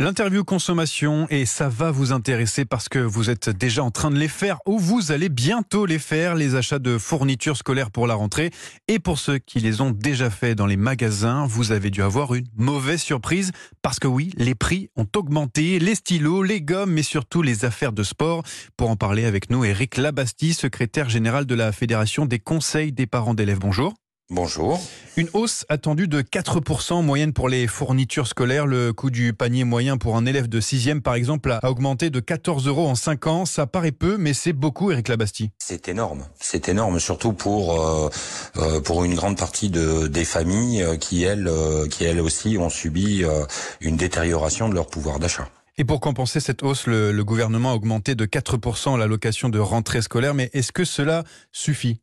L'interview consommation, et ça va vous intéresser parce que vous êtes déjà en train de les faire ou vous allez bientôt les faire, les achats de fournitures scolaires pour la rentrée. Et pour ceux qui les ont déjà fait dans les magasins, vous avez dû avoir une mauvaise surprise parce que oui, les prix ont augmenté, les stylos, les gommes, mais surtout les affaires de sport. Pour en parler avec nous, Eric Labastie, secrétaire général de la Fédération des conseils des parents d'élèves. Bonjour. Bonjour. Une hausse attendue de 4% en moyenne pour les fournitures scolaires. Le coût du panier moyen pour un élève de 6e, par exemple, a augmenté de 14 euros en 5 ans. Ça paraît peu, mais c'est beaucoup, Eric Labastie. C'est énorme. C'est énorme, surtout pour, euh, euh, pour une grande partie de, des familles euh, qui, elles, qui, elles aussi, ont subi une détérioration de leur pouvoir d'achat. Et pour compenser cette hausse, le, le gouvernement a augmenté de 4% l'allocation de rentrée scolaire. Mais est-ce que cela suffit?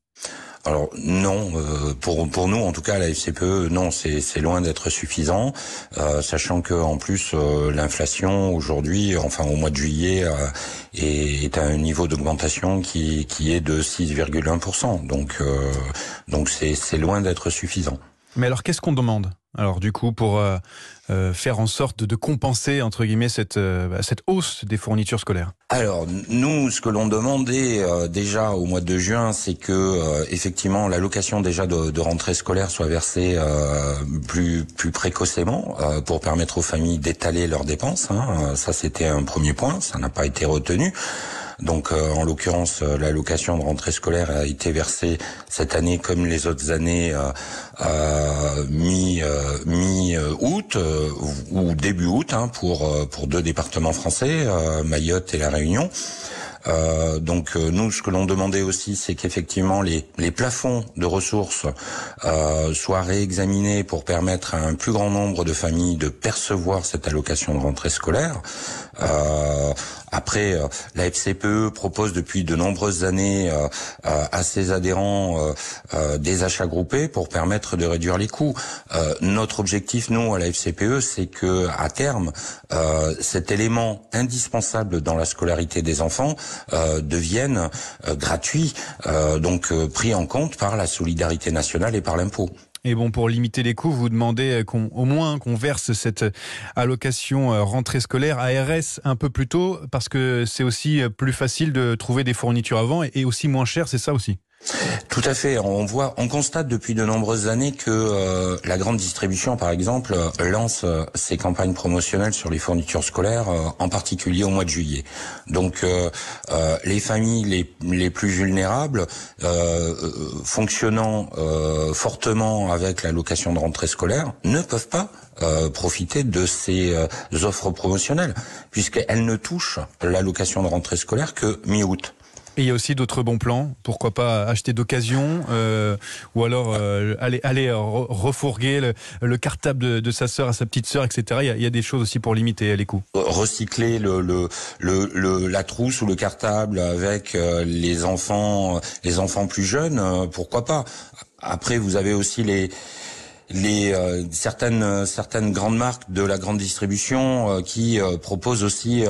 Alors non, euh, pour pour nous en tout cas la FCPE, non, c'est loin d'être suffisant, euh, sachant que en plus euh, l'inflation aujourd'hui, enfin au mois de juillet, est, est, à un niveau d'augmentation qui qui est de 6,1%. Donc donc c'est loin d'être suffisant. Mais alors qu'est-ce qu'on demande? Alors du coup pour euh, euh, faire en sorte de compenser entre guillemets cette euh, bah, cette hausse des fournitures scolaires Alors nous ce que l'on demandait déjà au mois de juin c'est que effectivement l'allocation déjà de, de, rentrée scolaire soit versée plus plus précocement pour permettre aux familles d'étaler leurs dépenses. Hein. Ça c'était un premier point, ça n'a pas été retenu. Donc euh, en l'occurrence, euh, l'allocation de rentrée scolaire a été versée cette année comme les autres années euh, mi mi août ou début août hein, pour pour deux départements français, Mayotte et la Réunion. Euh, donc nous, ce que l'on demandait aussi, c'est qu'effectivement les, les plafonds de ressources euh, soient réexaminés pour permettre à un plus grand nombre de familles de percevoir cette allocation de rentrée scolaire. Euh, après, euh, la FCPE propose depuis de nombreuses années euh, euh, à ses adhérents des achats groupés pour permettre de réduire les coûts. notre objectif, nous, à la FCPE, c'est que à terme, cet élément indispensable dans la scolarité des enfants devienne gratuit, donc pris en compte par la solidarité nationale et par l'impôt. Et bon, pour limiter les coûts, vous demandez qu'on, au moins qu'on verse cette allocation euh, rentrée scolaire ARS un peu plus tôt, parce que c'est aussi plus facile de trouver des fournitures avant et aussi moins cher, c'est ça aussi tout à fait. On voit, on constate depuis de nombreuses années que euh, la grande distribution, par exemple, euh, lance euh, ses campagnes promotionnelles sur les fournitures scolaires, en particulier au mois de juillet. Donc, les familles les, plus vulnérables, fonctionnant fortement avec la location de rentrée scolaire, ne peuvent pas profiter de ces offres promotionnelles, puisqu'elles ne touchent l'allocation de rentrée scolaire que mi-août. Et il y a aussi d'autres bons plans. Pourquoi pas acheter d'occasion euh, ou alors euh, aller, aller refourguer le, cartable de, sa sœur à sa petite sœur, etc. Il y, a, des choses aussi pour limiter les coûts. Recycler le, le, le, la trousse ou le cartable avec euh, les enfants, les enfants plus jeunes, pourquoi pas. Après, vous avez aussi les les euh, certaines certaines grandes marques de la grande distribution euh, qui euh, proposent aussi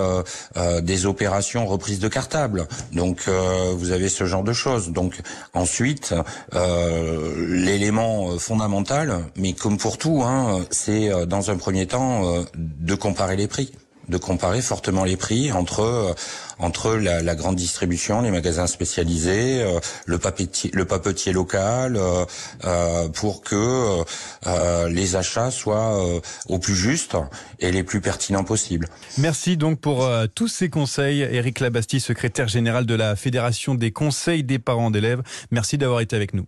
des opérations reprises de cartables. Donc vous avez ce genre de choses. Donc ensuite l'élément fondamental, mais comme pour tout, hein, c'est dans un premier temps de comparer les prix de comparer fortement les prix entre euh, entre la, la, grande distribution, les magasins spécialisés, euh, le papetier, le papetier local, euh, euh pour que les achats soient au plus juste et les plus pertinents possibles. Merci donc pour tous ces conseils, Éric Labastie, secrétaire général de la Fédération des conseils des parents d'élèves. Merci d'avoir été avec nous.